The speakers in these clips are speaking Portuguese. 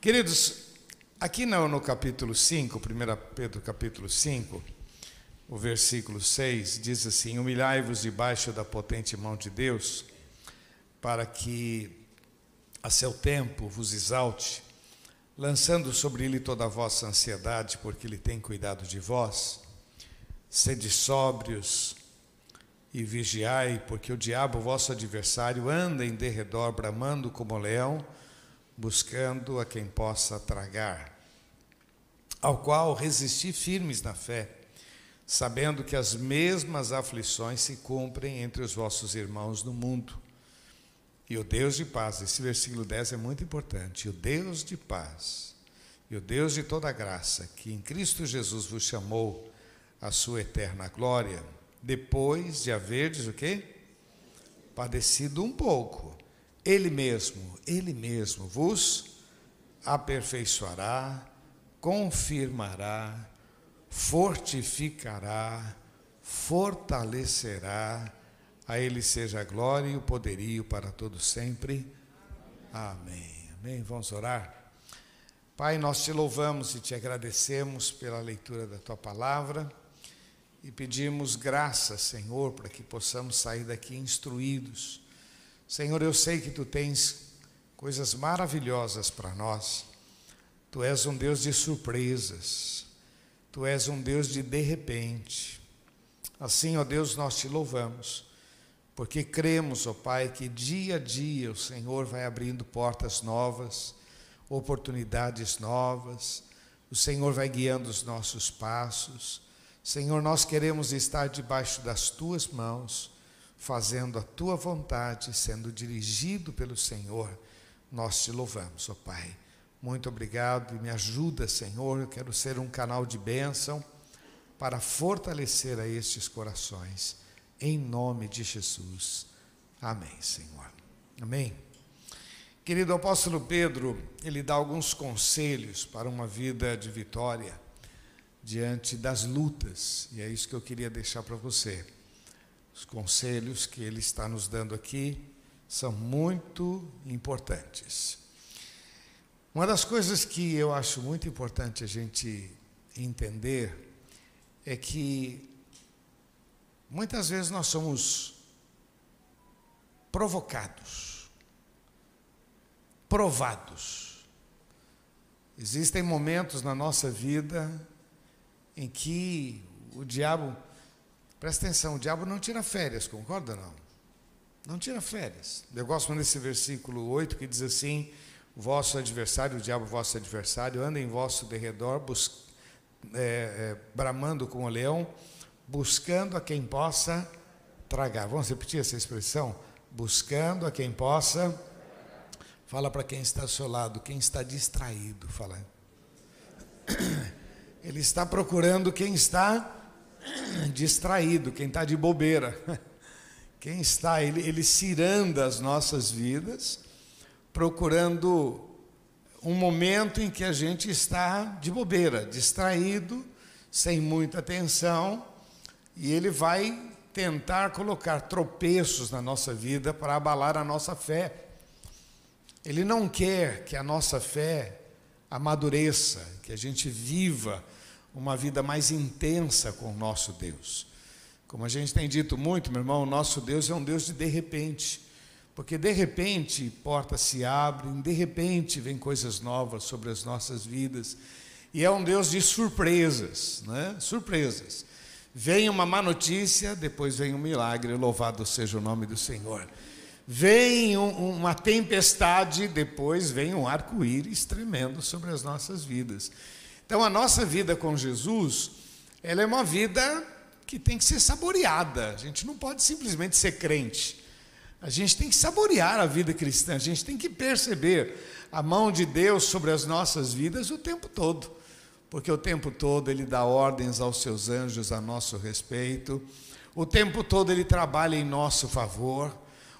Queridos, aqui no, no capítulo 5, 1 Pedro capítulo 5, o versículo 6 diz assim: Humilhai-vos debaixo da potente mão de Deus, para que a seu tempo vos exalte, lançando sobre ele toda a vossa ansiedade, porque ele tem cuidado de vós. Sede sóbrios e vigiai, porque o diabo, vosso adversário, anda em derredor, bramando como leão, buscando a quem possa tragar, ao qual resisti firmes na fé, sabendo que as mesmas aflições se cumprem entre os vossos irmãos no mundo. E o Deus de paz, esse versículo 10 é muito importante. O Deus de paz e o Deus de toda graça, que em Cristo Jesus vos chamou à sua eterna glória, depois de haverdes o quê? Padecido um pouco, ele mesmo, ele mesmo vos aperfeiçoará, confirmará, fortificará, fortalecerá, a ele seja a glória e o poderio para todos sempre. Amém. Amém. Vamos orar. Pai, nós te louvamos e te agradecemos pela leitura da tua palavra e pedimos graça, Senhor, para que possamos sair daqui instruídos. Senhor, eu sei que tu tens coisas maravilhosas para nós. Tu és um Deus de surpresas. Tu és um Deus de de repente. Assim, ó Deus, nós te louvamos, porque cremos, ó Pai, que dia a dia o Senhor vai abrindo portas novas, oportunidades novas, o Senhor vai guiando os nossos passos. Senhor, nós queremos estar debaixo das tuas mãos, fazendo a tua vontade, sendo dirigido pelo Senhor. Nós te louvamos, ó Pai. Muito obrigado e me ajuda, Senhor. Eu quero ser um canal de bênção para fortalecer a estes corações. Em nome de Jesus. Amém, Senhor. Amém. Querido apóstolo Pedro, ele dá alguns conselhos para uma vida de vitória diante das lutas, e é isso que eu queria deixar para você. Os conselhos que ele está nos dando aqui são muito importantes. Uma das coisas que eu acho muito importante a gente entender é que muitas vezes nós somos provocados, provados. Existem momentos na nossa vida em que o diabo, presta atenção, o diabo não tira férias, concorda não? Não tira férias. Eu gosto desse versículo 8 que diz assim: vosso adversário, o diabo vosso adversário, anda em vosso derredor, bus, é, é, bramando como o leão, buscando a quem possa tragar. Vamos repetir essa expressão? Buscando a quem possa. Fala para quem está ao seu lado, quem está distraído, fala. Ele está procurando quem está distraído, quem está de bobeira. Quem está, ele, ele ciranda as nossas vidas, procurando um momento em que a gente está de bobeira, distraído, sem muita atenção, e ele vai tentar colocar tropeços na nossa vida para abalar a nossa fé. Ele não quer que a nossa fé amadureça, que a gente viva uma vida mais intensa com o nosso Deus. Como a gente tem dito muito, meu irmão, o nosso Deus é um Deus de de repente. Porque de repente portas se abrem, de repente vem coisas novas sobre as nossas vidas. E é um Deus de surpresas, né? Surpresas. Vem uma má notícia, depois vem um milagre, louvado seja o nome do Senhor. Vem um, uma tempestade, depois vem um arco-íris tremendo sobre as nossas vidas. Então a nossa vida com Jesus, ela é uma vida que tem que ser saboreada. A gente não pode simplesmente ser crente. A gente tem que saborear a vida cristã, a gente tem que perceber a mão de Deus sobre as nossas vidas o tempo todo, porque o tempo todo Ele dá ordens aos seus anjos a nosso respeito, o tempo todo Ele trabalha em nosso favor,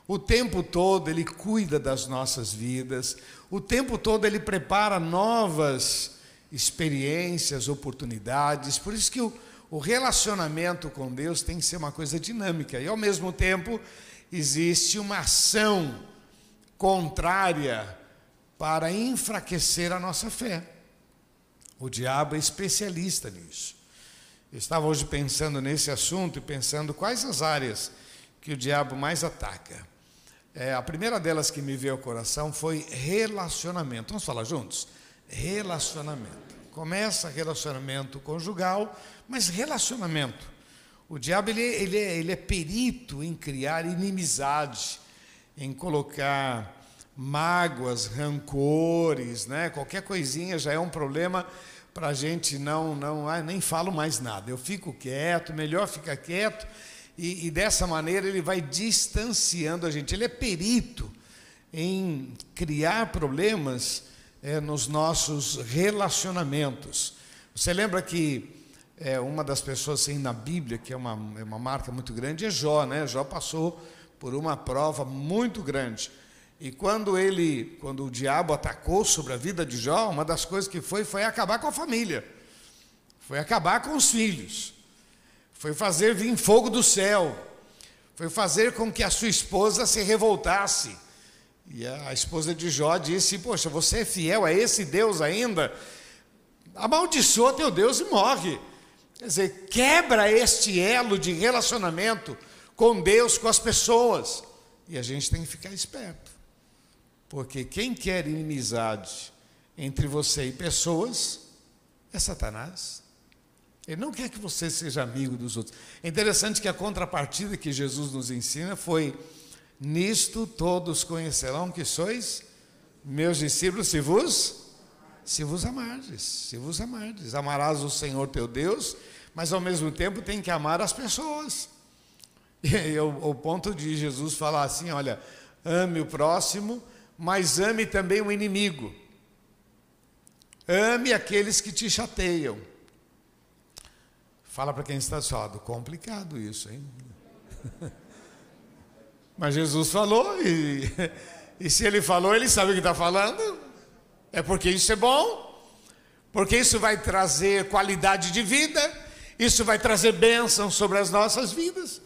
o tempo todo Ele cuida das nossas vidas, o tempo todo Ele prepara novas experiências, oportunidades, por isso que o o relacionamento com Deus tem que ser uma coisa dinâmica e, ao mesmo tempo, existe uma ação contrária para enfraquecer a nossa fé. O diabo é especialista nisso. Eu estava hoje pensando nesse assunto e pensando quais as áreas que o diabo mais ataca. É, a primeira delas que me veio ao coração foi relacionamento. Vamos falar juntos? Relacionamento. Começa relacionamento conjugal, mas relacionamento. O diabo ele, ele, é, ele é perito em criar inimizade, em colocar mágoas, rancores, né? qualquer coisinha já é um problema para a gente não, não ah, nem falo mais nada. Eu fico quieto, melhor ficar quieto, e, e dessa maneira ele vai distanciando a gente. Ele é perito em criar problemas é, nos nossos relacionamentos. Você lembra que é, uma das pessoas assim, na Bíblia, que é uma, é uma marca muito grande, é Jó, né? Jó passou por uma prova muito grande. E quando ele, quando o diabo atacou sobre a vida de Jó, uma das coisas que foi foi acabar com a família. Foi acabar com os filhos. Foi fazer vir fogo do céu. Foi fazer com que a sua esposa se revoltasse. E a esposa de Jó disse: Poxa, você é fiel a esse Deus ainda? Amaldiçoa teu Deus e morre. Quer dizer, quebra este elo de relacionamento com Deus, com as pessoas. E a gente tem que ficar esperto. Porque quem quer inimizade entre você e pessoas é Satanás. Ele não quer que você seja amigo dos outros. É interessante que a contrapartida que Jesus nos ensina foi: Nisto todos conhecerão que sois meus discípulos, se vos se vos amardes, se vos amardes. Amarás o Senhor teu Deus, mas ao mesmo tempo tem que amar as pessoas. E o, o ponto de Jesus falar assim: olha, ame o próximo mas ame também o inimigo. Ame aqueles que te chateiam. Fala para quem está lado, complicado isso, hein? Mas Jesus falou, e, e se ele falou, ele sabe o que está falando. É porque isso é bom, porque isso vai trazer qualidade de vida, isso vai trazer bênção sobre as nossas vidas.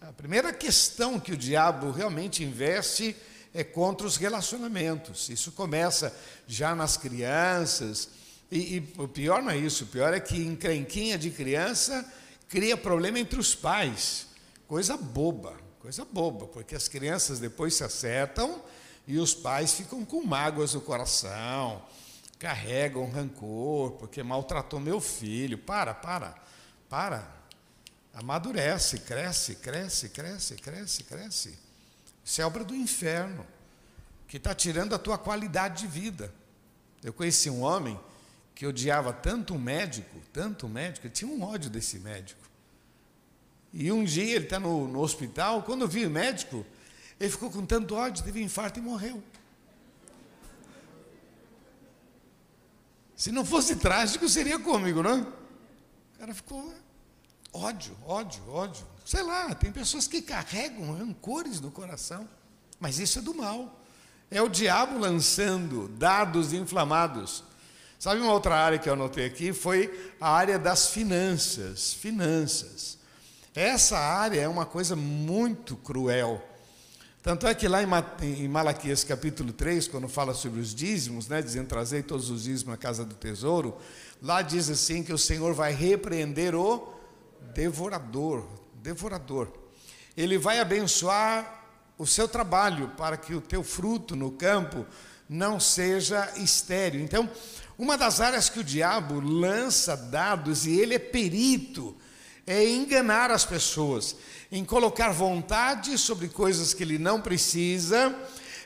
A primeira questão que o diabo realmente investe é contra os relacionamentos. Isso começa já nas crianças. E, e, o pior não é isso, o pior é que encrenquinha de criança cria problema entre os pais. Coisa boba, coisa boba, porque as crianças depois se acertam e os pais ficam com mágoas no coração, carregam rancor, porque maltratou meu filho. Para, para, para. Amadurece, cresce, cresce, cresce, cresce, cresce. Isso é obra do inferno, que está tirando a tua qualidade de vida. Eu conheci um homem que odiava tanto um médico, tanto um médico, ele tinha um ódio desse médico. E um dia ele está no, no hospital, quando eu vi o médico, ele ficou com tanto ódio, teve um infarto e morreu. Se não fosse trágico, seria cômico, não? O cara ficou ódio, ódio, ódio. Sei lá, tem pessoas que carregam rancores no coração, mas isso é do mal. É o diabo lançando dados inflamados. Sabe uma outra área que eu anotei aqui? Foi a área das finanças. Finanças. Essa área é uma coisa muito cruel. Tanto é que lá em Malaquias capítulo 3, quando fala sobre os dízimos, né, dizendo trazei todos os dízimos na casa do tesouro, lá diz assim que o Senhor vai repreender o devorador, devorador. Ele vai abençoar o seu trabalho para que o teu fruto no campo não seja estéril. Então, uma das áreas que o diabo lança dados e ele é perito é enganar as pessoas, em colocar vontade sobre coisas que ele não precisa,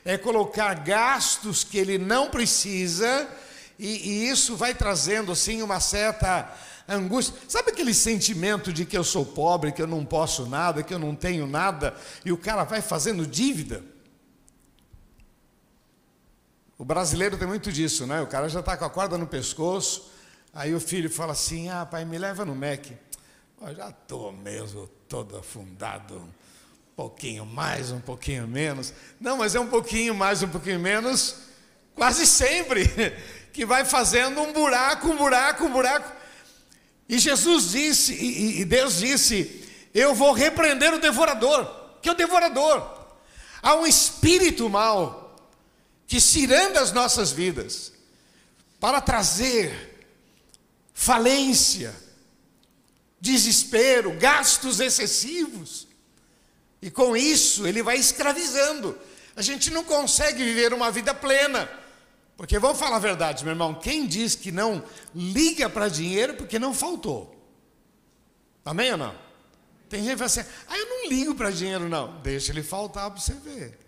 é colocar gastos que ele não precisa, e, e isso vai trazendo assim uma certa angústia. Sabe aquele sentimento de que eu sou pobre, que eu não posso nada, que eu não tenho nada, e o cara vai fazendo dívida? O brasileiro tem muito disso, né? O cara já está com a corda no pescoço, aí o filho fala assim: Ah, pai, me leva no Mac. Eu já estou mesmo todo afundado, um pouquinho mais, um pouquinho menos. Não, mas é um pouquinho mais, um pouquinho menos, quase sempre, que vai fazendo um buraco, um buraco, um buraco. E Jesus disse, e, Deus disse: Eu vou repreender o devorador. Que é o devorador? Há um espírito mau que ciranda as nossas vidas para trazer falência, desespero, gastos excessivos. E com isso ele vai escravizando. A gente não consegue viver uma vida plena. Porque vamos falar a verdade, meu irmão, quem diz que não liga para dinheiro porque não faltou? Amém ou não? Tem gente que fala assim, ah, eu não ligo para dinheiro não. Deixa ele faltar para você ver.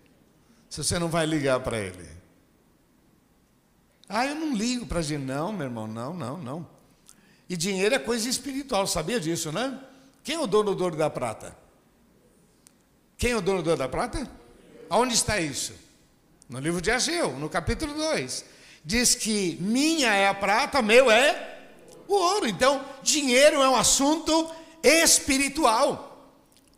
Se você não vai ligar para ele. Ah, eu não ligo para dinheiro. Não, meu irmão, não, não, não. E dinheiro é coisa espiritual, sabia disso, né? Quem é o dono do ouro da prata? Quem é o dono do ouro da prata? Aonde está isso? No livro de Ageu, no capítulo 2. Diz que minha é a prata, meu é o ouro. Então, dinheiro é um assunto espiritual.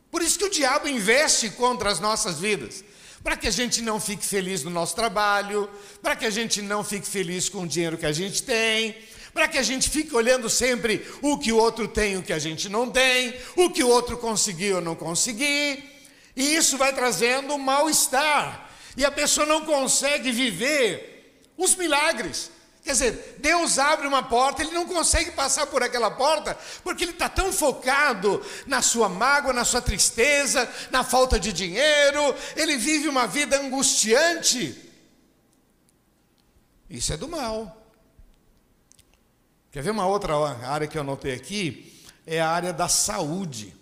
Por isso que o diabo investe contra as nossas vidas para que a gente não fique feliz no nosso trabalho, para que a gente não fique feliz com o dinheiro que a gente tem, para que a gente fique olhando sempre o que o outro tem, o que a gente não tem, o que o outro conseguiu ou não consegui. E isso vai trazendo mal-estar. E a pessoa não consegue viver os milagres. Quer dizer, Deus abre uma porta, ele não consegue passar por aquela porta, porque ele está tão focado na sua mágoa, na sua tristeza, na falta de dinheiro, ele vive uma vida angustiante. Isso é do mal. Quer ver uma outra área que eu anotei aqui? É a área da saúde.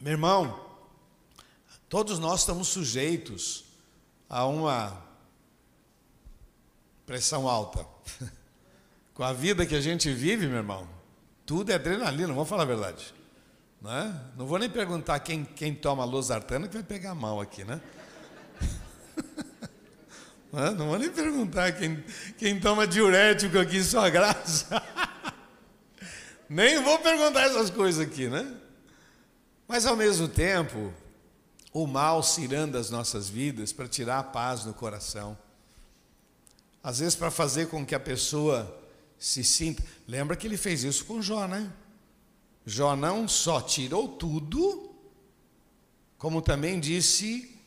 Meu irmão, todos nós estamos sujeitos a uma pressão alta. Com a vida que a gente vive, meu irmão, tudo é adrenalina, vamos falar a verdade. Não, é? não vou nem perguntar quem, quem toma losartana que vai pegar mal aqui, né? Não, é? não vou nem perguntar quem, quem toma diurético aqui, sua graça. Nem vou perguntar essas coisas aqui, né? Mas ao mesmo tempo, o mal ciranda as nossas vidas para tirar a paz no coração. Às vezes, para fazer com que a pessoa se sinta. Lembra que ele fez isso com Jó, né? Jó não só tirou tudo, como também disse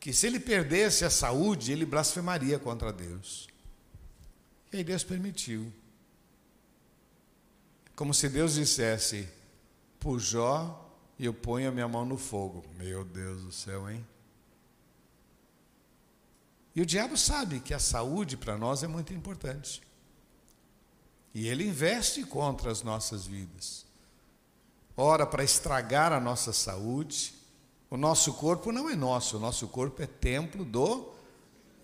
que se ele perdesse a saúde, ele blasfemaria contra Deus. E aí Deus permitiu. Como se Deus dissesse: por Jó, eu ponho a minha mão no fogo. Meu Deus do céu, hein? E o diabo sabe que a saúde para nós é muito importante. E ele investe contra as nossas vidas. Ora, para estragar a nossa saúde, o nosso corpo não é nosso, o nosso corpo é templo do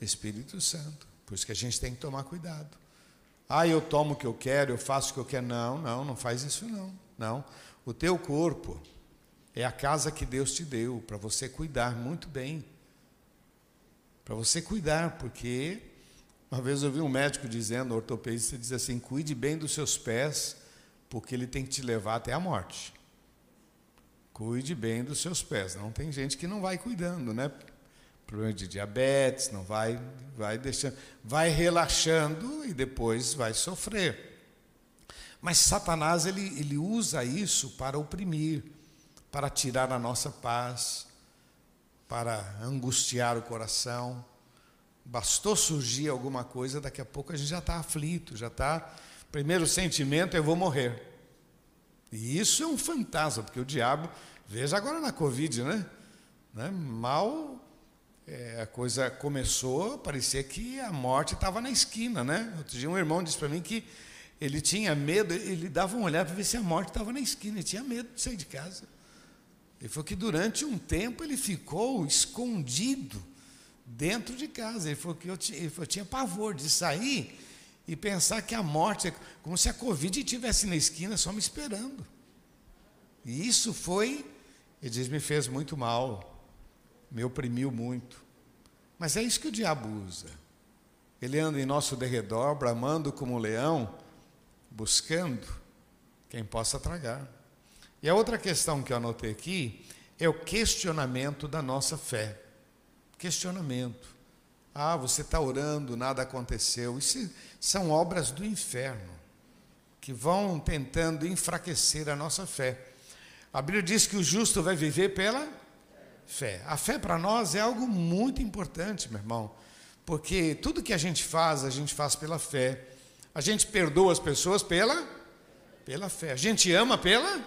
Espírito Santo. Por isso que a gente tem que tomar cuidado. Ah, eu tomo o que eu quero, eu faço o que eu quero. Não, não, não faz isso não. Não. O teu corpo é a casa que Deus te deu para você cuidar muito bem para você cuidar, porque uma vez eu vi um médico dizendo, um ortopedista diz assim: cuide bem dos seus pés, porque ele tem que te levar até a morte. Cuide bem dos seus pés. Não tem gente que não vai cuidando, né? Problema de diabetes, não vai, vai deixando, vai relaxando e depois vai sofrer. Mas Satanás ele, ele usa isso para oprimir, para tirar a nossa paz, para angustiar o coração. Bastou surgir alguma coisa, daqui a pouco a gente já está aflito, já está. Primeiro sentimento, eu vou morrer. E isso é um fantasma, porque o diabo, veja agora na Covid, né? né? Mal é, a coisa começou, parecia que a morte estava na esquina, né? Outro dia um irmão disse para mim que ele tinha medo, ele dava um olhar para ver se a morte estava na esquina, ele tinha medo de sair de casa. Ele falou que durante um tempo ele ficou escondido dentro de casa. Ele falou que eu tinha, falou, eu tinha pavor de sair e pensar que a morte, como se a Covid estivesse na esquina só me esperando. E isso foi, ele diz, me fez muito mal, me oprimiu muito. Mas é isso que o diabo usa. Ele anda em nosso derredor, bramando como um leão, buscando quem possa tragar. E a outra questão que eu anotei aqui é o questionamento da nossa fé. Questionamento. Ah, você está orando, nada aconteceu. Isso são obras do inferno que vão tentando enfraquecer a nossa fé. A Bíblia diz que o justo vai viver pela Fé. A fé para nós é algo muito importante, meu irmão, porque tudo que a gente faz, a gente faz pela fé. A gente perdoa as pessoas pela pela fé. A gente ama pela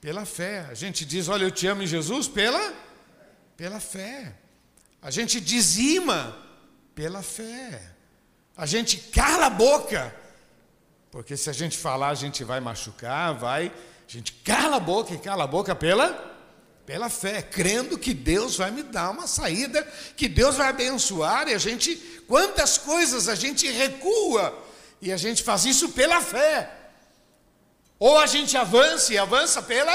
pela fé. A gente diz, olha, eu te amo em Jesus pela pela fé. A gente dizima pela fé. A gente cala a boca, porque se a gente falar, a gente vai machucar, vai. A gente cala a boca e cala a boca pela pela fé, crendo que Deus vai me dar uma saída, que Deus vai abençoar, e a gente, quantas coisas a gente recua, e a gente faz isso pela fé. Ou a gente avança e avança pela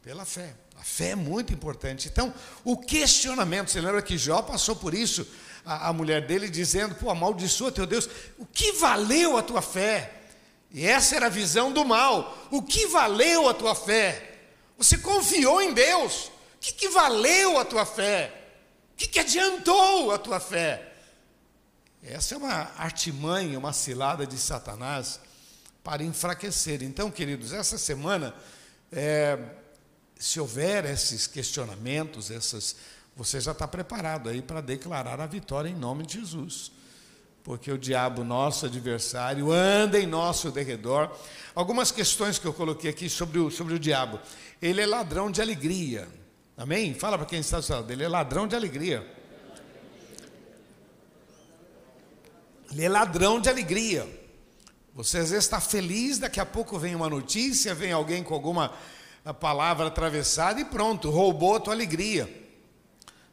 pela fé. Fé é muito importante. Então, o questionamento, você lembra que Jó passou por isso, a, a mulher dele dizendo: pô, amaldiçoa teu Deus, o que valeu a tua fé? E essa era a visão do mal. O que valeu a tua fé? Você confiou em Deus. O que, que valeu a tua fé? O que, que adiantou a tua fé? Essa é uma artimanha, uma cilada de Satanás para enfraquecer. Então, queridos, essa semana, é, se houver esses questionamentos, essas, você já está preparado aí para declarar a vitória em nome de Jesus. Porque o diabo, nosso adversário, anda em nosso derredor. Algumas questões que eu coloquei aqui sobre o, sobre o diabo. Ele é ladrão de alegria. Amém? Fala para quem está do. Ele é ladrão de alegria. Ele é ladrão de alegria. Você às vezes está feliz, daqui a pouco vem uma notícia, vem alguém com alguma palavra atravessada e pronto, roubou a tua alegria.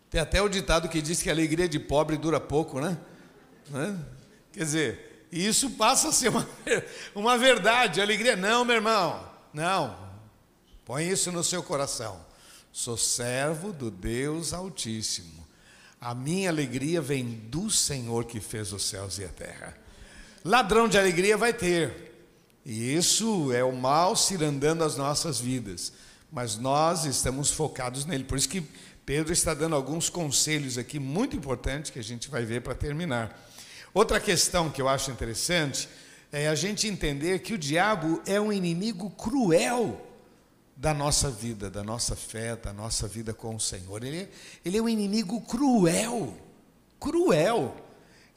Tem até o ditado que diz que a alegria de pobre dura pouco, né? né? Quer dizer, isso passa a ser uma, uma verdade, alegria. Não, meu irmão, não. Põe isso no seu coração. Sou servo do Deus Altíssimo. A minha alegria vem do Senhor que fez os céus e a terra. Ladrão de alegria vai ter. E isso é o mal cirandando as nossas vidas. Mas nós estamos focados nele. Por isso que Pedro está dando alguns conselhos aqui muito importantes que a gente vai ver para terminar. Outra questão que eu acho interessante é a gente entender que o diabo é um inimigo cruel da nossa vida, da nossa fé, da nossa vida com o Senhor. Ele, ele é um inimigo cruel, cruel.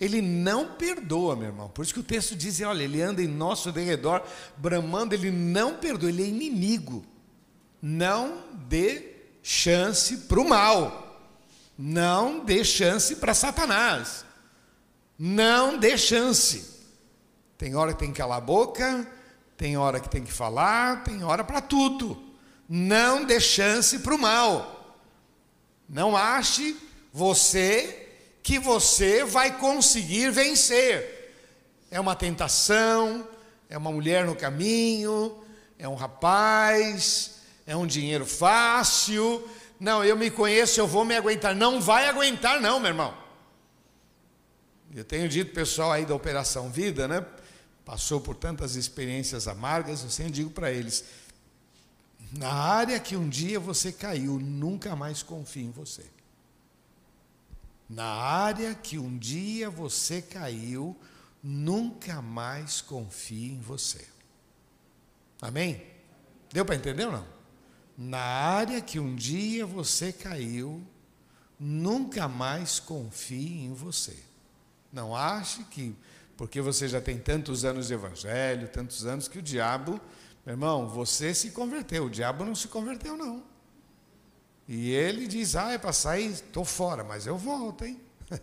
Ele não perdoa, meu irmão. Por isso que o texto diz: olha, ele anda em nosso derredor, bramando, ele não perdoa, ele é inimigo. Não dê chance para o mal. Não dê chance para Satanás. Não dê chance. Tem hora que tem que calar a boca, tem hora que tem que falar, tem hora para tudo. Não dê chance para o mal. Não ache você que você vai conseguir vencer. É uma tentação, é uma mulher no caminho, é um rapaz, é um dinheiro fácil. Não, eu me conheço, eu vou me aguentar. Não vai aguentar, não, meu irmão. Eu tenho dito pessoal aí da Operação Vida, né? Passou por tantas experiências amargas, eu sempre digo para eles: na área que um dia você caiu, nunca mais confie em você na área que um dia você caiu, nunca mais confie em você. Amém? Deu para entender ou não? Na área que um dia você caiu, nunca mais confie em você. Não ache que, porque você já tem tantos anos de evangelho, tantos anos, que o diabo, meu irmão, você se converteu, o diabo não se converteu, não. E ele diz: Ah, é para sair, estou fora, mas eu volto, hein?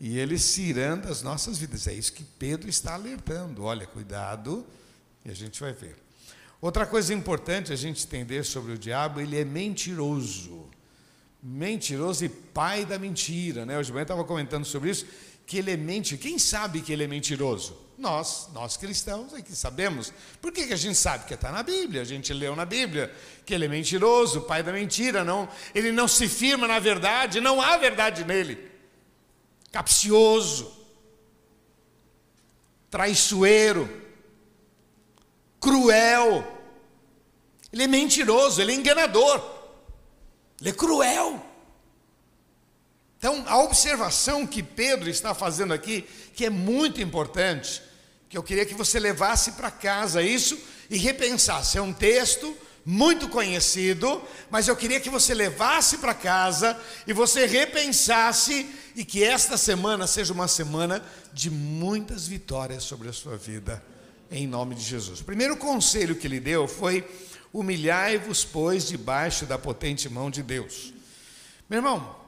E ele ciranda as nossas vidas. É isso que Pedro está alertando. Olha, cuidado, e a gente vai ver. Outra coisa importante a gente entender sobre o diabo, ele é mentiroso. Mentiroso e pai da mentira. Né? Hoje de estava comentando sobre isso, que ele é mente. Quem sabe que ele é mentiroso? Nós, nós cristãos, é que sabemos. Por que, que a gente sabe? Porque está na Bíblia, a gente leu na Bíblia que ele é mentiroso, pai da mentira, não, ele não se firma na verdade, não há verdade nele. Capcioso, traiçoeiro, cruel. Ele é mentiroso, ele é enganador, ele é cruel. Então, a observação que Pedro está fazendo aqui, que é muito importante, que eu queria que você levasse para casa isso e repensasse. É um texto muito conhecido, mas eu queria que você levasse para casa e você repensasse e que esta semana seja uma semana de muitas vitórias sobre a sua vida, em nome de Jesus. O primeiro conselho que ele deu foi: humilhai-vos, pois, debaixo da potente mão de Deus. Meu irmão,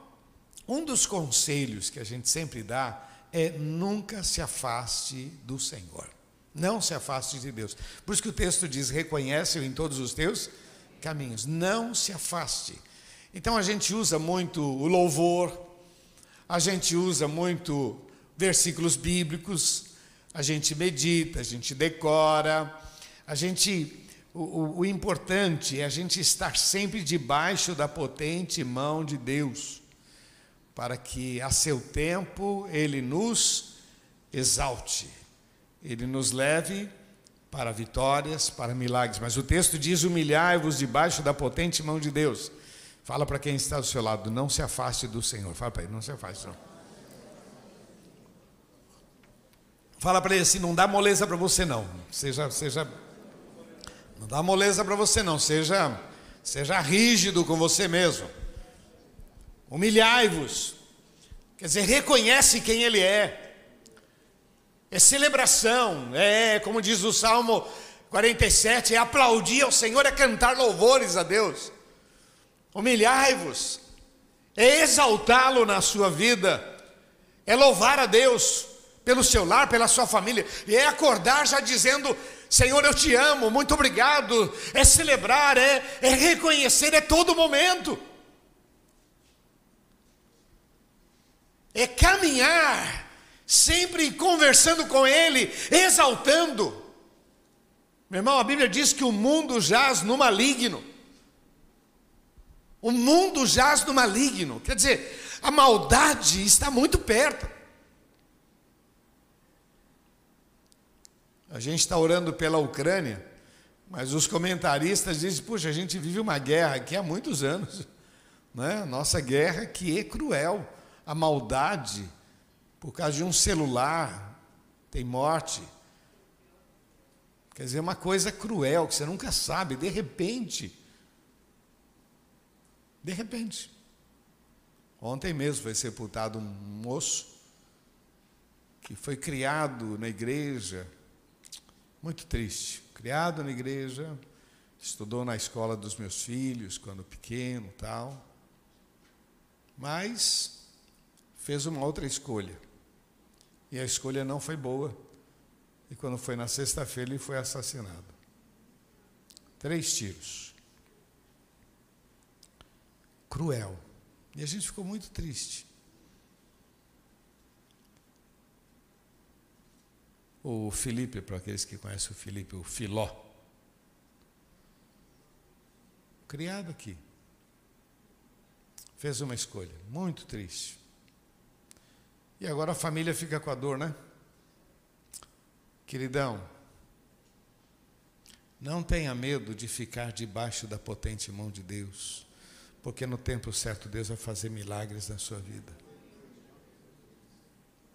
um dos conselhos que a gente sempre dá é nunca se afaste do Senhor. Não se afaste de Deus. Por isso que o texto diz: reconhece-o em todos os teus caminhos. Não se afaste. Então a gente usa muito o louvor, a gente usa muito versículos bíblicos, a gente medita, a gente decora, a gente. O, o, o importante é a gente estar sempre debaixo da potente mão de Deus, para que a seu tempo Ele nos exalte ele nos leve para vitórias, para milagres. Mas o texto diz: humilhai-vos debaixo da potente mão de Deus. Fala para quem está do seu lado, não se afaste do Senhor. Fala para ele, não se afaste. Não. Fala para ele assim, não dá moleza para você não. Seja, seja, não dá moleza para você não. Seja, seja rígido com você mesmo. Humilhai-vos. Quer dizer, reconhece quem Ele é é celebração, é, como diz o Salmo 47, é aplaudir ao Senhor, é cantar louvores a Deus. Humilhai-vos, é exaltá-lo na sua vida, é louvar a Deus pelo seu lar, pela sua família, e é acordar já dizendo: Senhor, eu te amo, muito obrigado. É celebrar, é, é reconhecer, é todo momento. É caminhar sempre conversando com Ele, exaltando. Meu irmão, a Bíblia diz que o mundo jaz no maligno. O mundo jaz no maligno, quer dizer, a maldade está muito perto. A gente está orando pela Ucrânia, mas os comentaristas dizem: puxa, a gente vive uma guerra aqui há muitos anos, né? Nossa guerra que é cruel, a maldade por causa de um celular, tem morte. Quer dizer, uma coisa cruel que você nunca sabe, de repente. De repente. Ontem mesmo foi sepultado um moço que foi criado na igreja, muito triste, criado na igreja, estudou na escola dos meus filhos quando pequeno, tal. Mas fez uma outra escolha. E a escolha não foi boa. E quando foi na sexta-feira, ele foi assassinado. Três tiros. Cruel. E a gente ficou muito triste. O Felipe, para aqueles que conhecem o Felipe, o Filó. Criado aqui. Fez uma escolha muito triste. E agora a família fica com a dor, né? Queridão, não tenha medo de ficar debaixo da potente mão de Deus, porque no tempo certo Deus vai fazer milagres na sua vida.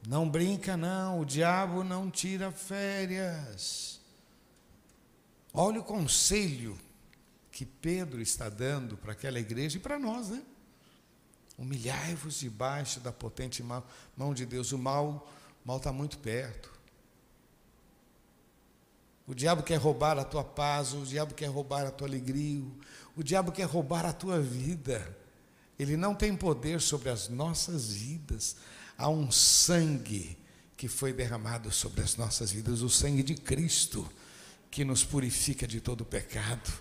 Não brinca, não, o diabo não tira férias. Olha o conselho que Pedro está dando para aquela igreja e para nós, né? Humilhai-vos debaixo da potente mão de Deus. O mal mal está muito perto. O diabo quer roubar a tua paz, o diabo quer roubar a tua alegria, o diabo quer roubar a tua vida. Ele não tem poder sobre as nossas vidas. Há um sangue que foi derramado sobre as nossas vidas, o sangue de Cristo, que nos purifica de todo pecado.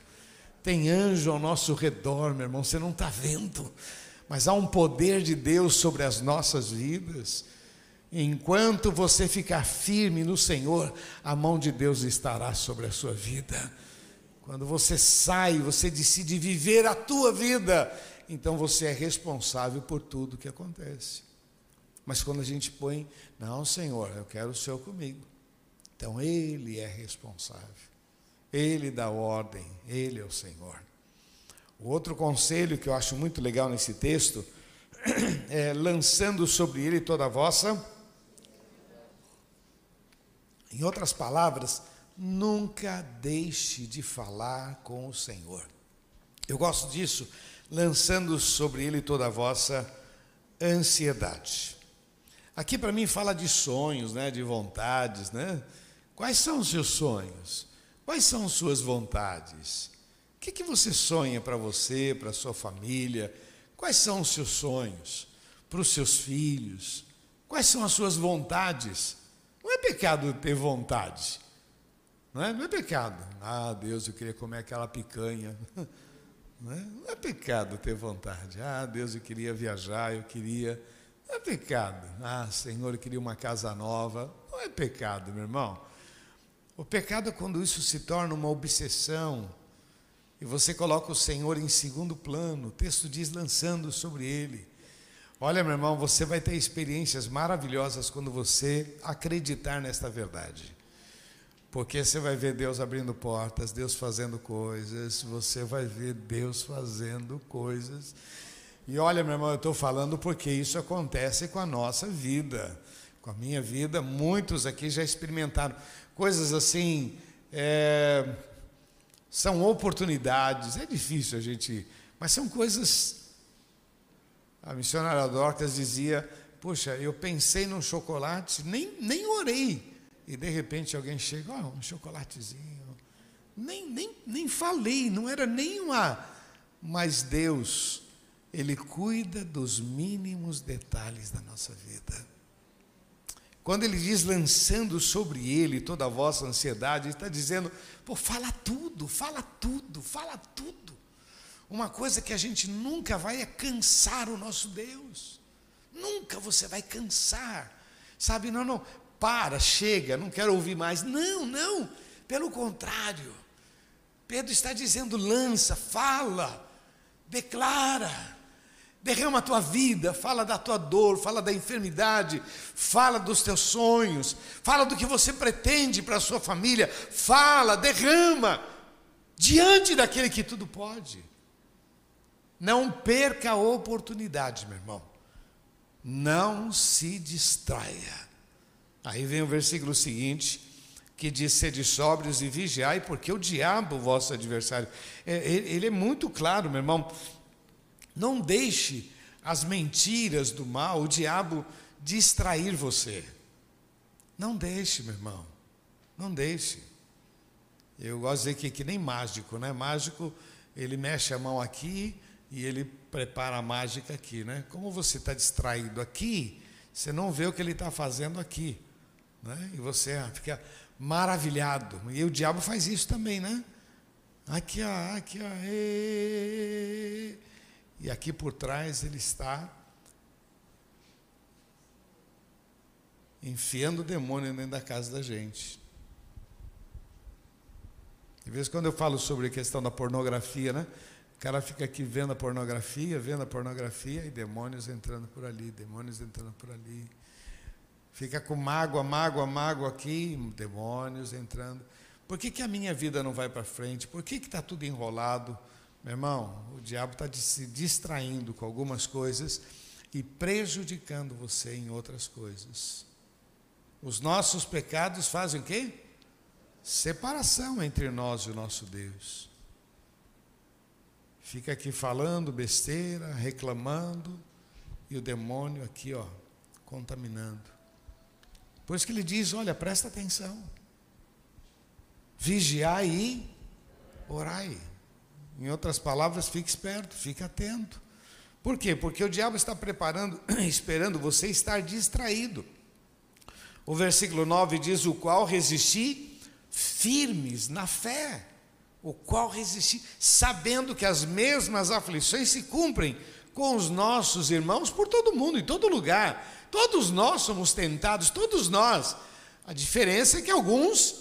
Tem anjo ao nosso redor, meu irmão, você não está vendo mas há um poder de Deus sobre as nossas vidas. Enquanto você ficar firme no Senhor, a mão de Deus estará sobre a sua vida. Quando você sai, você decide viver a tua vida, então você é responsável por tudo que acontece. Mas quando a gente põe, não, Senhor, eu quero o Senhor comigo. Então Ele é responsável. Ele dá ordem, Ele é o Senhor. O outro conselho que eu acho muito legal nesse texto é lançando sobre ele toda a vossa. Em outras palavras, nunca deixe de falar com o Senhor. Eu gosto disso, lançando sobre ele toda a vossa ansiedade. Aqui para mim fala de sonhos, né, de vontades, né? Quais são os seus sonhos? Quais são as suas vontades? O que, que você sonha para você, para sua família? Quais são os seus sonhos? Para os seus filhos? Quais são as suas vontades? Não é pecado ter vontade. Não é, não é pecado. Ah, Deus, eu queria comer aquela picanha. Não é? não é pecado ter vontade. Ah, Deus, eu queria viajar, eu queria. Não é pecado. Ah, Senhor, eu queria uma casa nova. Não é pecado, meu irmão. O pecado é quando isso se torna uma obsessão e você coloca o Senhor em segundo plano. O texto diz lançando sobre ele. Olha, meu irmão, você vai ter experiências maravilhosas quando você acreditar nesta verdade. Porque você vai ver Deus abrindo portas, Deus fazendo coisas, você vai ver Deus fazendo coisas. E olha, meu irmão, eu estou falando porque isso acontece com a nossa vida, com a minha vida. Muitos aqui já experimentaram coisas assim, é, são oportunidades. É difícil a gente, mas são coisas. A missionária Dorcas dizia: Puxa, eu pensei num chocolate, nem, nem orei e de repente alguém chega, oh, um chocolatezinho. Nem, nem, nem falei, não era nenhuma. Mas Deus, Ele cuida dos mínimos detalhes da nossa vida. Quando Ele diz lançando sobre Ele toda a vossa ansiedade, Ele está dizendo, pô, fala tudo, fala tudo, fala tudo. Uma coisa que a gente nunca vai é cansar o nosso Deus. Nunca você vai cansar. Sabe, não, não para, chega, não quero ouvir mais. Não, não, pelo contrário. Pedro está dizendo: lança, fala, declara, derrama a tua vida, fala da tua dor, fala da enfermidade, fala dos teus sonhos, fala do que você pretende para a sua família, fala, derrama, diante daquele que tudo pode. Não perca a oportunidade, meu irmão. Não se distraia. Aí vem o versículo seguinte, que diz: Sede sóbrios e vigiai, porque o diabo, vosso adversário. É, ele é muito claro, meu irmão. Não deixe as mentiras do mal, o diabo, distrair você. Não deixe, meu irmão. Não deixe. Eu gosto de dizer que é que nem mágico, né? Mágico, ele mexe a mão aqui e ele prepara a mágica aqui, né? Como você está distraído aqui, você não vê o que ele está fazendo aqui. Né? E você fica maravilhado. E o diabo faz isso também, né? Aqui, ó, aqui, ó. E, e aqui por trás ele está enfiando o demônio dentro da casa da gente. De vez em quando eu falo sobre a questão da pornografia, né? O cara fica aqui vendo a pornografia, vendo a pornografia e demônios entrando por ali, demônios entrando por ali. Fica com mágoa, mágoa, mágoa aqui, demônios entrando. Por que, que a minha vida não vai para frente? Por que está tudo enrolado? Meu irmão, o diabo está se distraindo com algumas coisas e prejudicando você em outras coisas. Os nossos pecados fazem o quê? Separação entre nós e o nosso Deus. Fica aqui falando besteira, reclamando, e o demônio aqui, ó, contaminando. Por isso que ele diz: olha, presta atenção. Vigiai e orai. Em outras palavras, fique esperto, fique atento. Por quê? Porque o diabo está preparando, esperando você estar distraído. O versículo 9 diz: O qual resisti firmes na fé. O qual resisti, sabendo que as mesmas aflições se cumprem com os nossos irmãos por todo mundo, em todo lugar. Todos nós somos tentados, todos nós. A diferença é que alguns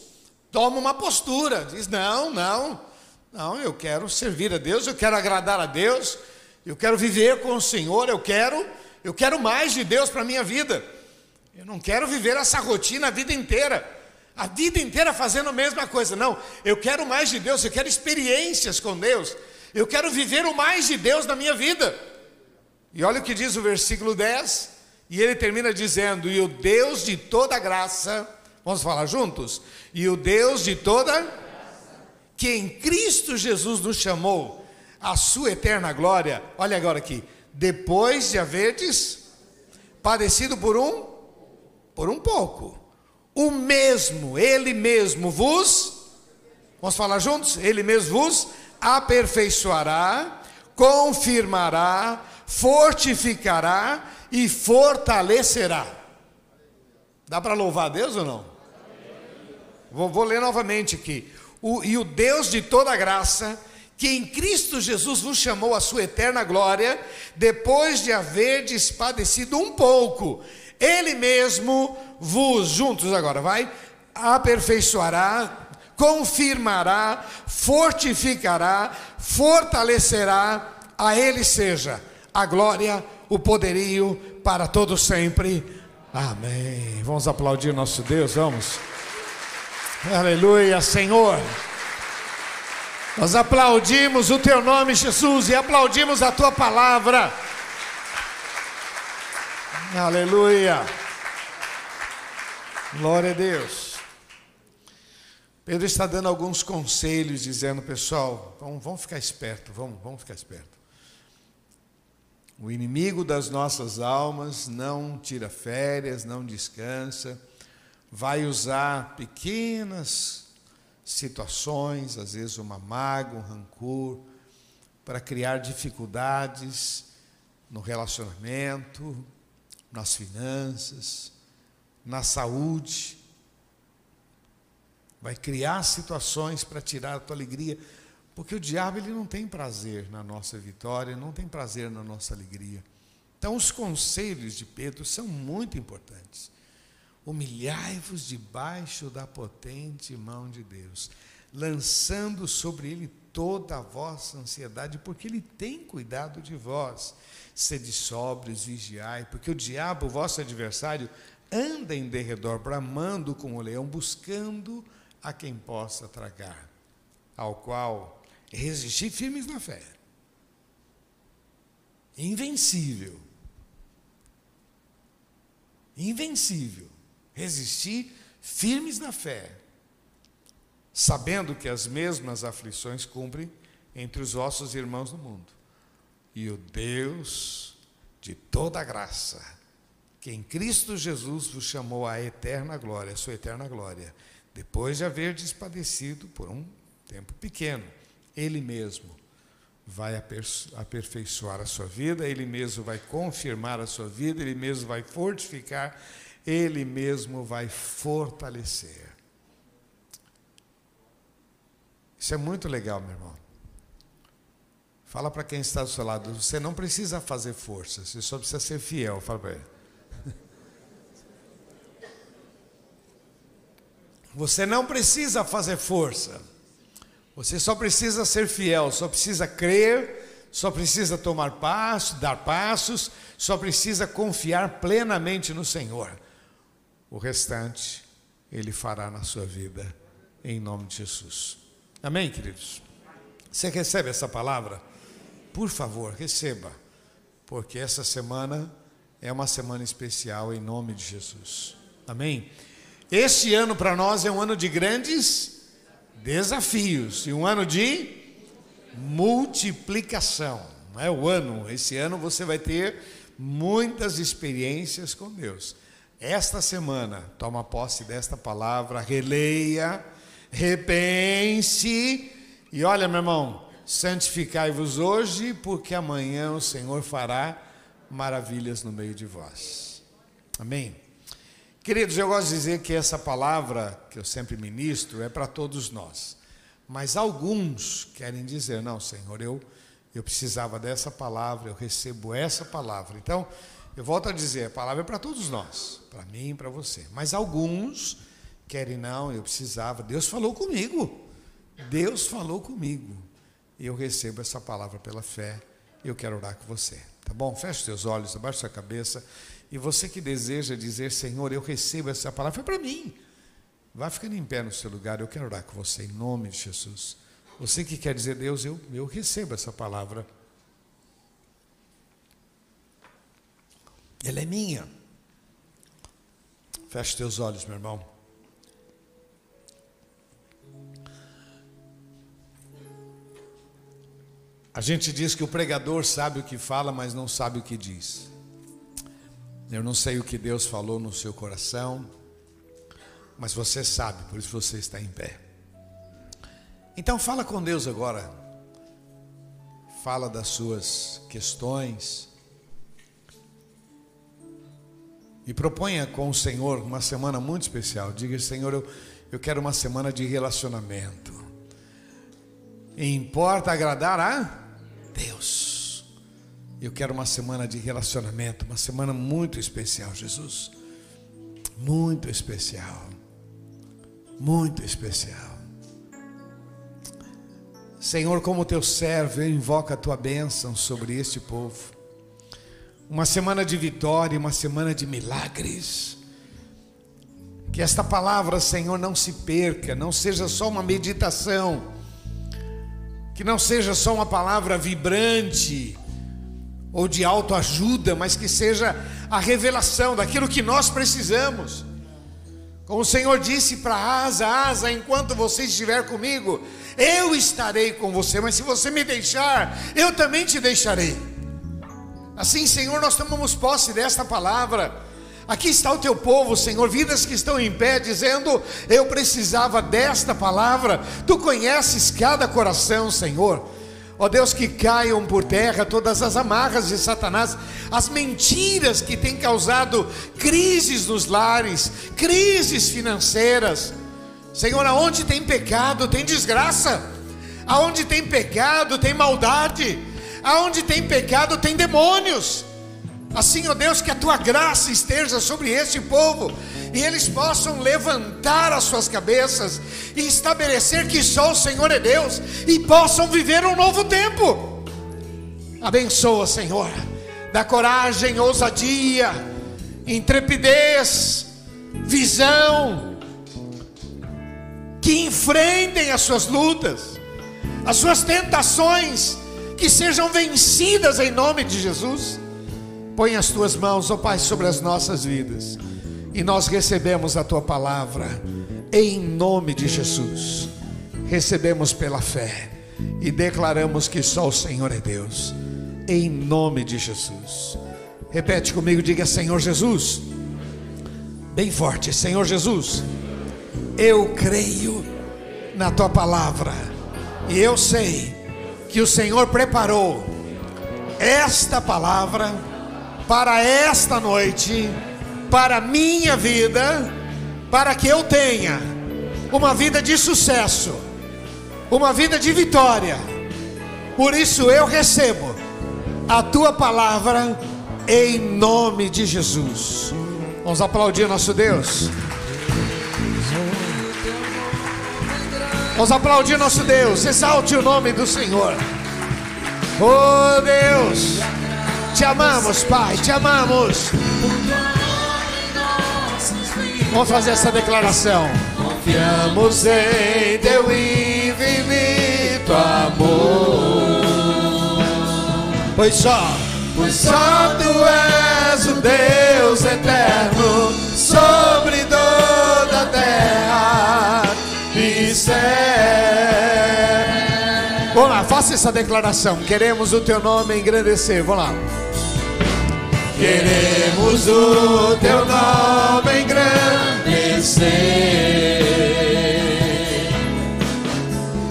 tomam uma postura, diz: "Não, não. Não, eu quero servir a Deus, eu quero agradar a Deus, eu quero viver com o Senhor, eu quero, eu quero mais de Deus para a minha vida. Eu não quero viver essa rotina a vida inteira. A vida inteira fazendo a mesma coisa. Não, eu quero mais de Deus, eu quero experiências com Deus. Eu quero viver o mais de Deus na minha vida. E olha o que diz o versículo 10: e ele termina dizendo: E o Deus de toda graça, Vamos falar juntos? E o Deus de toda que em Cristo Jesus nos chamou à sua eterna glória. Olha agora aqui, depois de haverdes padecido por um por um pouco. O mesmo, ele mesmo vos Vamos falar juntos? Ele mesmo vos aperfeiçoará, confirmará, fortificará e fortalecerá. Dá para louvar a Deus ou não? Vou, vou ler novamente aqui. O, e o Deus de toda graça, que em Cristo Jesus vos chamou à sua eterna glória, depois de haver padecido um pouco, Ele mesmo vos, juntos agora, vai, aperfeiçoará, confirmará, fortificará, fortalecerá, a Ele seja a glória, o poderio para todos sempre. Amém. Vamos aplaudir nosso Deus, vamos. Aleluia, Senhor. Nós aplaudimos o teu nome, Jesus, e aplaudimos a tua palavra. Aleluia. Glória a Deus. Pedro está dando alguns conselhos, dizendo, pessoal, vamos, vamos ficar esperto, vamos, vamos ficar esperto. O inimigo das nossas almas não tira férias, não descansa vai usar pequenas situações, às vezes uma mágoa, um rancor, para criar dificuldades no relacionamento, nas finanças, na saúde. Vai criar situações para tirar a tua alegria, porque o diabo ele não tem prazer na nossa vitória, não tem prazer na nossa alegria. Então os conselhos de Pedro são muito importantes. Humilhai-vos debaixo da potente mão de Deus, lançando sobre ele toda a vossa ansiedade, porque ele tem cuidado de vós. Sede sóbrios, vigiai, porque o diabo, vosso adversário, anda em derredor, bramando como o leão, buscando a quem possa tragar, ao qual resistir firmes na fé. Invencível. Invencível resistir firmes na fé, sabendo que as mesmas aflições cumprem entre os vossos irmãos no mundo. E o Deus de toda graça, que em Cristo Jesus vos chamou à eterna glória, a sua eterna glória, depois de haver despadecido por um tempo pequeno, Ele mesmo vai aperfeiçoar a sua vida, Ele mesmo vai confirmar a sua vida, Ele mesmo vai fortificar ele mesmo vai fortalecer. Isso é muito legal, meu irmão. Fala para quem está do seu lado, você não precisa fazer força, você só precisa ser fiel. Fala para ele. Você não precisa fazer força. Você só precisa ser fiel, só precisa crer, só precisa tomar passos, dar passos, só precisa confiar plenamente no Senhor. O restante Ele fará na sua vida, em nome de Jesus. Amém, queridos? Você recebe essa palavra? Por favor, receba, porque essa semana é uma semana especial em nome de Jesus. Amém? Este ano para nós é um ano de grandes desafios e um ano de multiplicação. Não é o ano, esse ano você vai ter muitas experiências com Deus. Esta semana, toma posse desta palavra, releia, repense, e olha, meu irmão, santificai-vos hoje, porque amanhã o Senhor fará maravilhas no meio de vós. Amém? Queridos, eu gosto de dizer que essa palavra que eu sempre ministro é para todos nós. Mas alguns querem dizer: não, Senhor, eu, eu precisava dessa palavra, eu recebo essa palavra. Então, eu volto a dizer, a palavra é para todos nós, para mim e para você. Mas alguns querem, não, eu precisava. Deus falou comigo. Deus falou comigo. E eu recebo essa palavra pela fé. Eu quero orar com você. Tá bom? Feche seus olhos, abaixe sua cabeça. E você que deseja dizer, Senhor, eu recebo essa palavra, foi para mim. Vá ficando em pé no seu lugar, eu quero orar com você em nome de Jesus. Você que quer dizer, Deus, eu, eu recebo essa palavra. Ela é minha. Feche teus olhos, meu irmão. A gente diz que o pregador sabe o que fala, mas não sabe o que diz. Eu não sei o que Deus falou no seu coração, mas você sabe, por isso você está em pé. Então fala com Deus agora. Fala das suas questões E proponha com o Senhor uma semana muito especial. Diga, Senhor, eu, eu quero uma semana de relacionamento. E importa agradar a Deus. Eu quero uma semana de relacionamento, uma semana muito especial, Jesus. Muito especial. Muito especial. Senhor, como teu servo, eu invoco a tua bênção sobre este povo. Uma semana de vitória, uma semana de milagres. Que esta palavra, Senhor, não se perca, não seja só uma meditação, que não seja só uma palavra vibrante ou de autoajuda, mas que seja a revelação daquilo que nós precisamos. Como o Senhor disse para Asa, Asa, enquanto você estiver comigo, eu estarei com você, mas se você me deixar, eu também te deixarei. Assim, Senhor, nós tomamos posse desta palavra. Aqui está o teu povo, Senhor, vidas que estão em pé, dizendo: Eu precisava desta palavra. Tu conheces cada coração, Senhor. Ó oh Deus, que caiam por terra todas as amarras de Satanás, as mentiras que têm causado crises nos lares, crises financeiras. Senhor, aonde tem pecado, tem desgraça. Aonde tem pecado, tem maldade. Aonde tem pecado, tem demônios. Assim, ó Deus, que a tua graça esteja sobre este povo e eles possam levantar as suas cabeças e estabelecer que só o Senhor é Deus e possam viver um novo tempo. Abençoa, Senhor, dá coragem, ousadia, intrepidez, visão, que enfrentem as suas lutas, as suas tentações, que sejam vencidas em nome de Jesus. Põe as tuas mãos, ó oh Pai, sobre as nossas vidas, e nós recebemos a tua palavra, em nome de Jesus. Recebemos pela fé e declaramos que só o Senhor é Deus, em nome de Jesus. Repete comigo, diga Senhor Jesus, bem forte, Senhor Jesus eu creio na tua palavra, e eu sei que o Senhor preparou esta palavra para esta noite, para minha vida, para que eu tenha uma vida de sucesso, uma vida de vitória. Por isso eu recebo a tua palavra em nome de Jesus. Vamos aplaudir nosso Deus. Vamos aplaudir nosso Deus, exalte o nome do Senhor. Oh Deus, te amamos, Pai, te amamos. Vamos fazer essa declaração. Confiamos em teu infinito amor. Pois só, pois só tu és o Deus eterno céu. Vamos lá, faça essa declaração. Queremos o teu nome engrandecer. Vamos lá. Queremos o teu nome engrandecer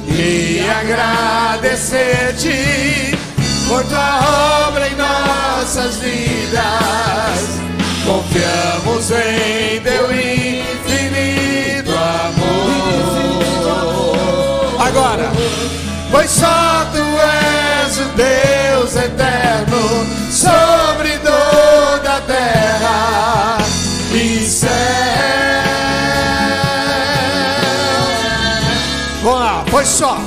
e agradecer-te por tua obra em nossas vidas. Confiamos em teu Agora. Pois só tu és o Deus eterno sobre toda a terra. E céu. Vamos lá, pois só,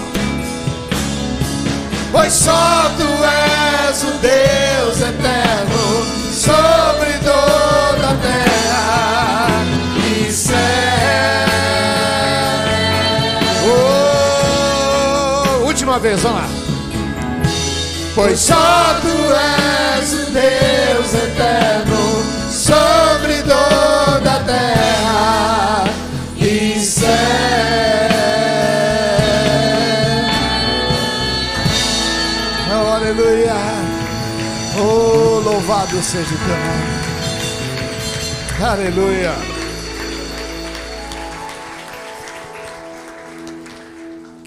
pois só tu és o Deus eterno sobre uma vez, vamos lá. Pois só tu és o Deus eterno sobre toda a terra e céu. Oh, aleluia. Oh, louvado seja o teu nome. Aleluia.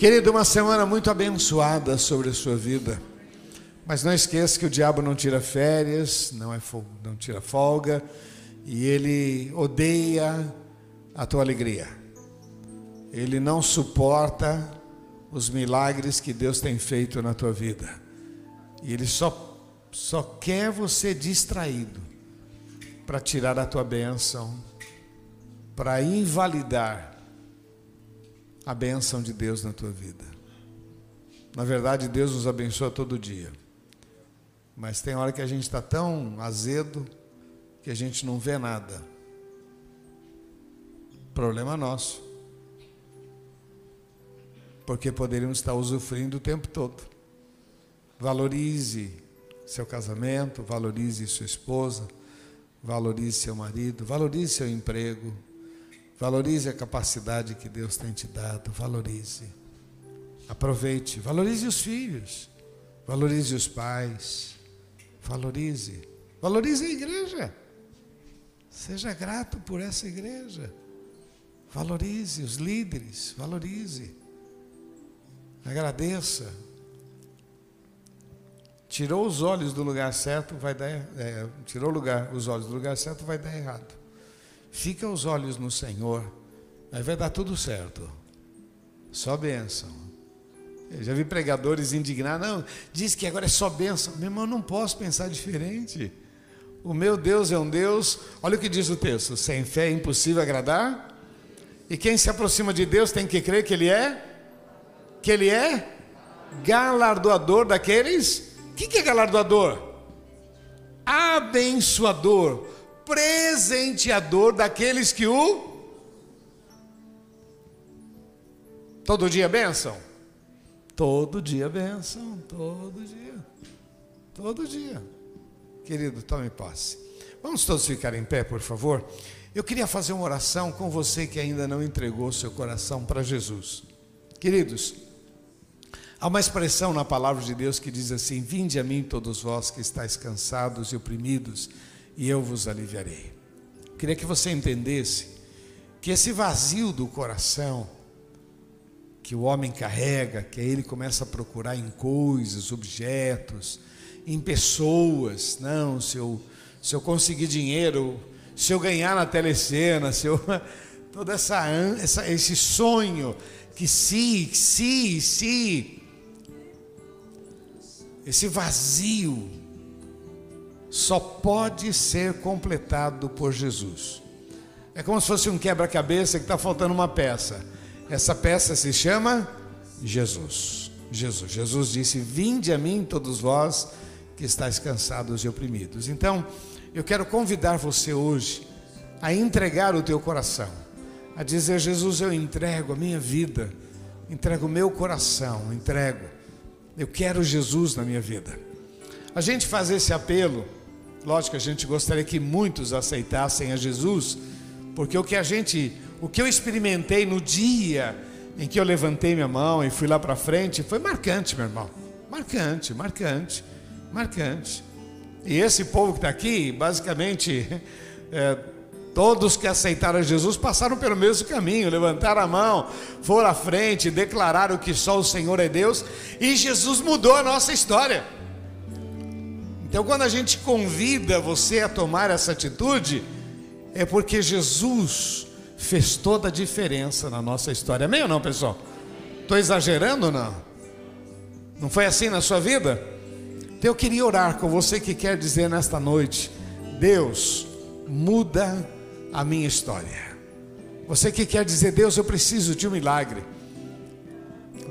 Querido, uma semana muito abençoada sobre a sua vida. Mas não esqueça que o diabo não tira férias, não, é não tira folga, e ele odeia a tua alegria. Ele não suporta os milagres que Deus tem feito na tua vida. E ele só, só quer você distraído para tirar a tua bênção, para invalidar a bênção de Deus na tua vida. Na verdade, Deus nos abençoa todo dia. Mas tem hora que a gente está tão azedo que a gente não vê nada. Problema nosso. Porque poderíamos estar usufruindo o tempo todo. Valorize seu casamento, valorize sua esposa, valorize seu marido, valorize seu emprego, valorize a capacidade que Deus tem te dado, valorize. Aproveite, valorize os filhos, valorize os pais. Valorize. Valorize a igreja. Seja grato por essa igreja. Valorize os líderes. Valorize. Agradeça. Tirou os olhos do lugar certo, vai dar. É, tirou lugar, os olhos do lugar certo, vai dar errado. Fica os olhos no Senhor, aí vai dar tudo certo. Só bênção. Eu já vi pregadores indignar, não, diz que agora é só bênção. Meu irmão, não posso pensar diferente. O meu Deus é um Deus, olha o que diz o texto: sem fé é impossível agradar. E quem se aproxima de Deus tem que crer que Ele é, que Ele é galardoador daqueles. O que, que é galardoador? Abençoador, presenteador daqueles que o. Todo dia bênção? Todo dia bênção, todo dia. Todo dia. Querido, tome posse. Vamos todos ficar em pé, por favor? Eu queria fazer uma oração com você que ainda não entregou seu coração para Jesus. Queridos, há uma expressão na palavra de Deus que diz assim: Vinde a mim, todos vós que estáis cansados e oprimidos, e eu vos aliviarei. queria que você entendesse que esse vazio do coração, que o homem carrega, que aí ele começa a procurar em coisas, objetos, em pessoas. Não, se eu, se eu conseguir dinheiro, se eu ganhar na telecena, se eu. Todo essa, essa, esse sonho que se, se, se. Esse vazio só pode ser completado por Jesus. É como se fosse um quebra-cabeça que está faltando uma peça. Essa peça se chama Jesus. Jesus. Jesus disse: Vinde a mim, todos vós que estáis cansados e oprimidos. Então, eu quero convidar você hoje a entregar o teu coração, a dizer: Jesus, eu entrego a minha vida, entrego o meu coração, entrego. Eu quero Jesus na minha vida. A gente faz esse apelo, lógico a gente gostaria que muitos aceitassem a Jesus, porque o que a gente o que eu experimentei no dia em que eu levantei minha mão e fui lá para frente foi marcante, meu irmão. Marcante, marcante, marcante. E esse povo que está aqui, basicamente, é, todos que aceitaram Jesus passaram pelo mesmo caminho, levantaram a mão, foram à frente, declararam que só o Senhor é Deus, e Jesus mudou a nossa história. Então, quando a gente convida você a tomar essa atitude, é porque Jesus fez toda a diferença na nossa história. Amém ou não, pessoal? Estou exagerando ou não? Não foi assim na sua vida? Então eu queria orar com você que quer dizer nesta noite: Deus, muda a minha história. Você que quer dizer, Deus, eu preciso de um milagre.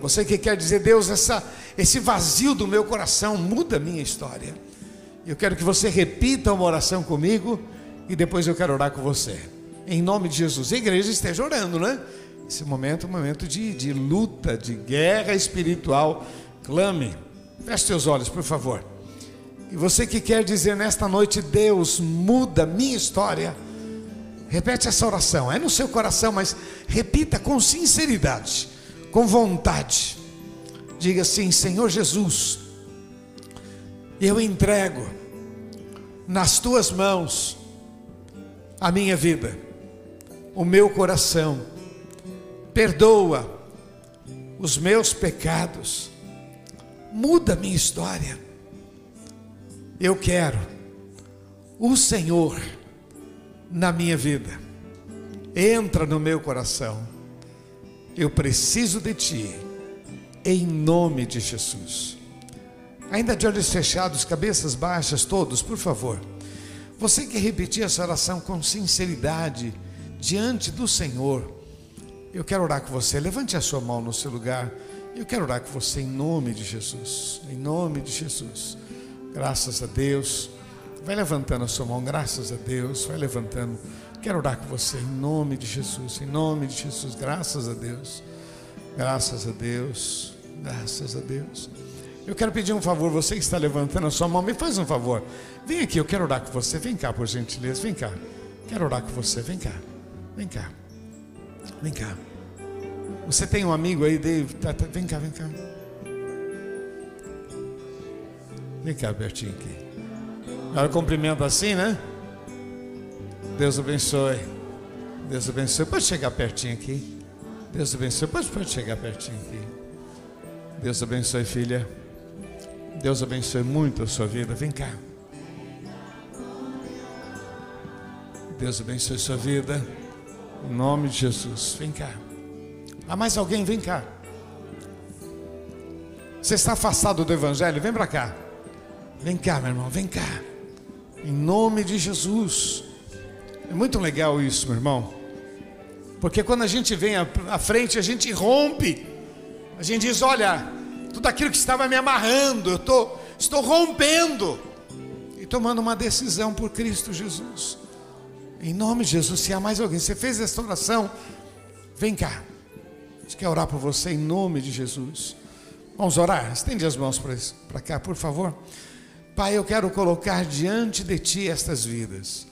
Você que quer dizer, Deus, essa, esse vazio do meu coração muda a minha história. Eu quero que você repita uma oração comigo e depois eu quero orar com você em nome de Jesus. A igreja esteja orando, né? Esse momento é um momento de, de luta, de guerra espiritual. Clame. Feche seus olhos, por favor. E você que quer dizer nesta noite, Deus muda minha história. Repete essa oração. É no seu coração, mas repita com sinceridade, com vontade. Diga assim: Senhor Jesus, eu entrego nas tuas mãos a minha vida, o meu coração. Perdoa os meus pecados. Muda a minha história. Eu quero o Senhor na minha vida. Entra no meu coração. Eu preciso de Ti, em nome de Jesus. Ainda de olhos fechados, cabeças baixas, todos, por favor. Você que repetir essa oração com sinceridade diante do Senhor, eu quero orar com você. Levante a sua mão no seu lugar. Eu quero orar com você em nome de Jesus. Em nome de Jesus. Graças a Deus. Vai levantando a sua mão, graças a Deus. Vai levantando. Quero orar com você em nome de Jesus. Em nome de Jesus. Graças a Deus. Graças a Deus. Graças a Deus. Eu quero pedir um favor, você que está levantando a sua mão, me faz um favor. Vem aqui, eu quero orar com você. Vem cá, por gentileza, vem cá. Quero orar com você, vem cá. Vem cá. Vem cá. Você tem um amigo aí, Dave? Tá, tá, vem cá, vem cá. Vem cá, pertinho aqui. Agora cumprimento assim, né? Deus abençoe. Deus abençoe. Pode chegar pertinho aqui. Deus abençoe. Pode, pode chegar pertinho aqui. Deus abençoe, filha. Deus abençoe muito a sua vida. Vem cá. Deus abençoe a sua vida. Em nome de Jesus. Vem cá. Há mais alguém? Vem cá. Você está afastado do Evangelho? Vem para cá. Vem cá, meu irmão. Vem cá. Em nome de Jesus. É muito legal isso, meu irmão. Porque quando a gente vem à frente, a gente rompe. A gente diz: olha, tudo aquilo que estava me amarrando, eu tô, estou rompendo e tomando uma decisão por Cristo Jesus. Em nome de Jesus, se há mais alguém, você fez esta oração, vem cá. A gente quer orar por você em nome de Jesus. Vamos orar? Estende as mãos para cá, por favor. Pai, eu quero colocar diante de Ti estas vidas.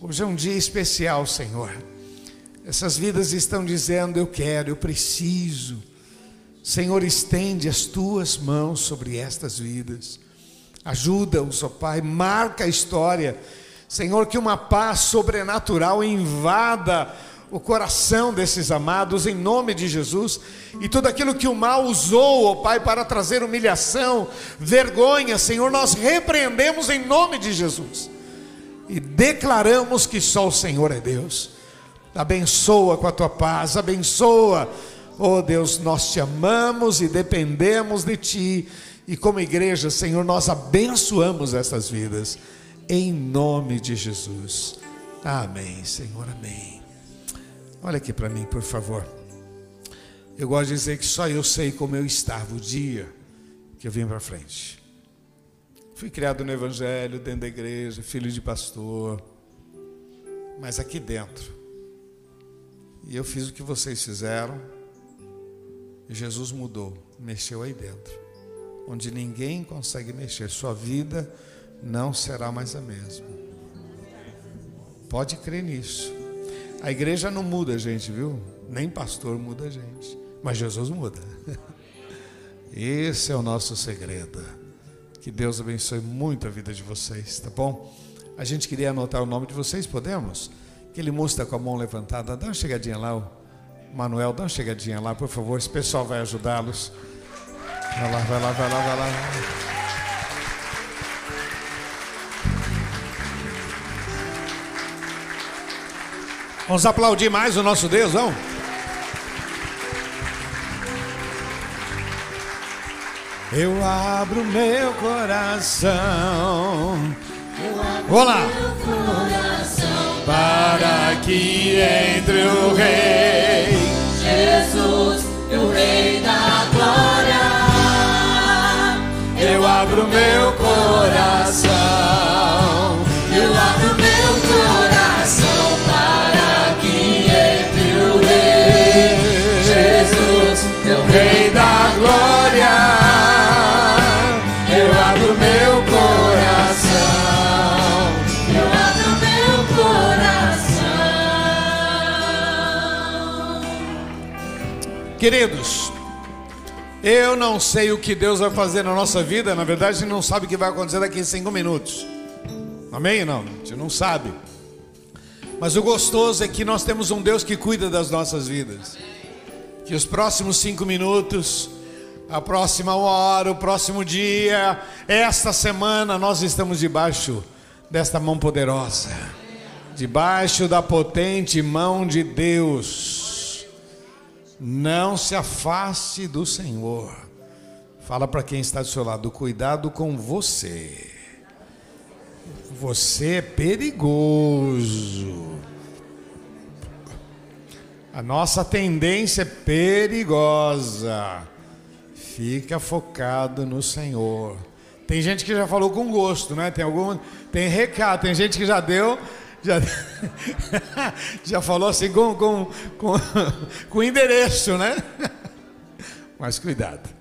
Hoje é um dia especial, Senhor. Essas vidas estão dizendo: Eu quero, eu preciso. Senhor, estende as tuas mãos sobre estas vidas. Ajuda-os, ó Pai, marca a história. Senhor, que uma paz sobrenatural invada o coração desses amados em nome de Jesus. E tudo aquilo que o mal usou, ó Pai, para trazer humilhação, vergonha, Senhor, nós repreendemos em nome de Jesus. E declaramos que só o Senhor é Deus. Abençoa com a tua paz, abençoa Oh Deus, nós te amamos e dependemos de Ti. E como igreja, Senhor, nós abençoamos essas vidas. Em nome de Jesus. Amém, Senhor, amém. Olha aqui para mim, por favor. Eu gosto de dizer que só eu sei como eu estava o dia que eu vim para frente. Fui criado no Evangelho, dentro da igreja, filho de pastor. Mas aqui dentro. E eu fiz o que vocês fizeram Jesus mudou, mexeu aí dentro, onde ninguém consegue mexer, sua vida não será mais a mesma. Pode crer nisso. A igreja não muda a gente, viu? Nem pastor muda a gente, mas Jesus muda. Esse é o nosso segredo. Que Deus abençoe muito a vida de vocês, tá bom? A gente queria anotar o nome de vocês, podemos? Aquele moço está com a mão levantada, dá uma chegadinha lá. Manuel, dá uma chegadinha lá, por favor. Esse pessoal vai ajudá-los. Vai lá, vai lá, vai lá, vai lá. Vamos aplaudir mais o nosso Deus, vamos? Eu abro meu coração. Eu abro Vamos lá. Meu coração para que entre o Rei. Queridos, eu não sei o que Deus vai fazer na nossa vida, na verdade, a gente não sabe o que vai acontecer daqui a cinco minutos. Amém não? A gente não sabe. Mas o gostoso é que nós temos um Deus que cuida das nossas vidas. Que os próximos cinco minutos, a próxima hora, o próximo dia, esta semana, nós estamos debaixo desta mão poderosa, debaixo da potente mão de Deus. Não se afaste do Senhor. Fala para quem está do seu lado, cuidado com você. Você é perigoso. A nossa tendência é perigosa. Fica focado no Senhor. Tem gente que já falou com gosto, né? Tem algum, tem recado, tem gente que já deu, já, já falou assim com, com, com, com endereço, né? Mas cuidado.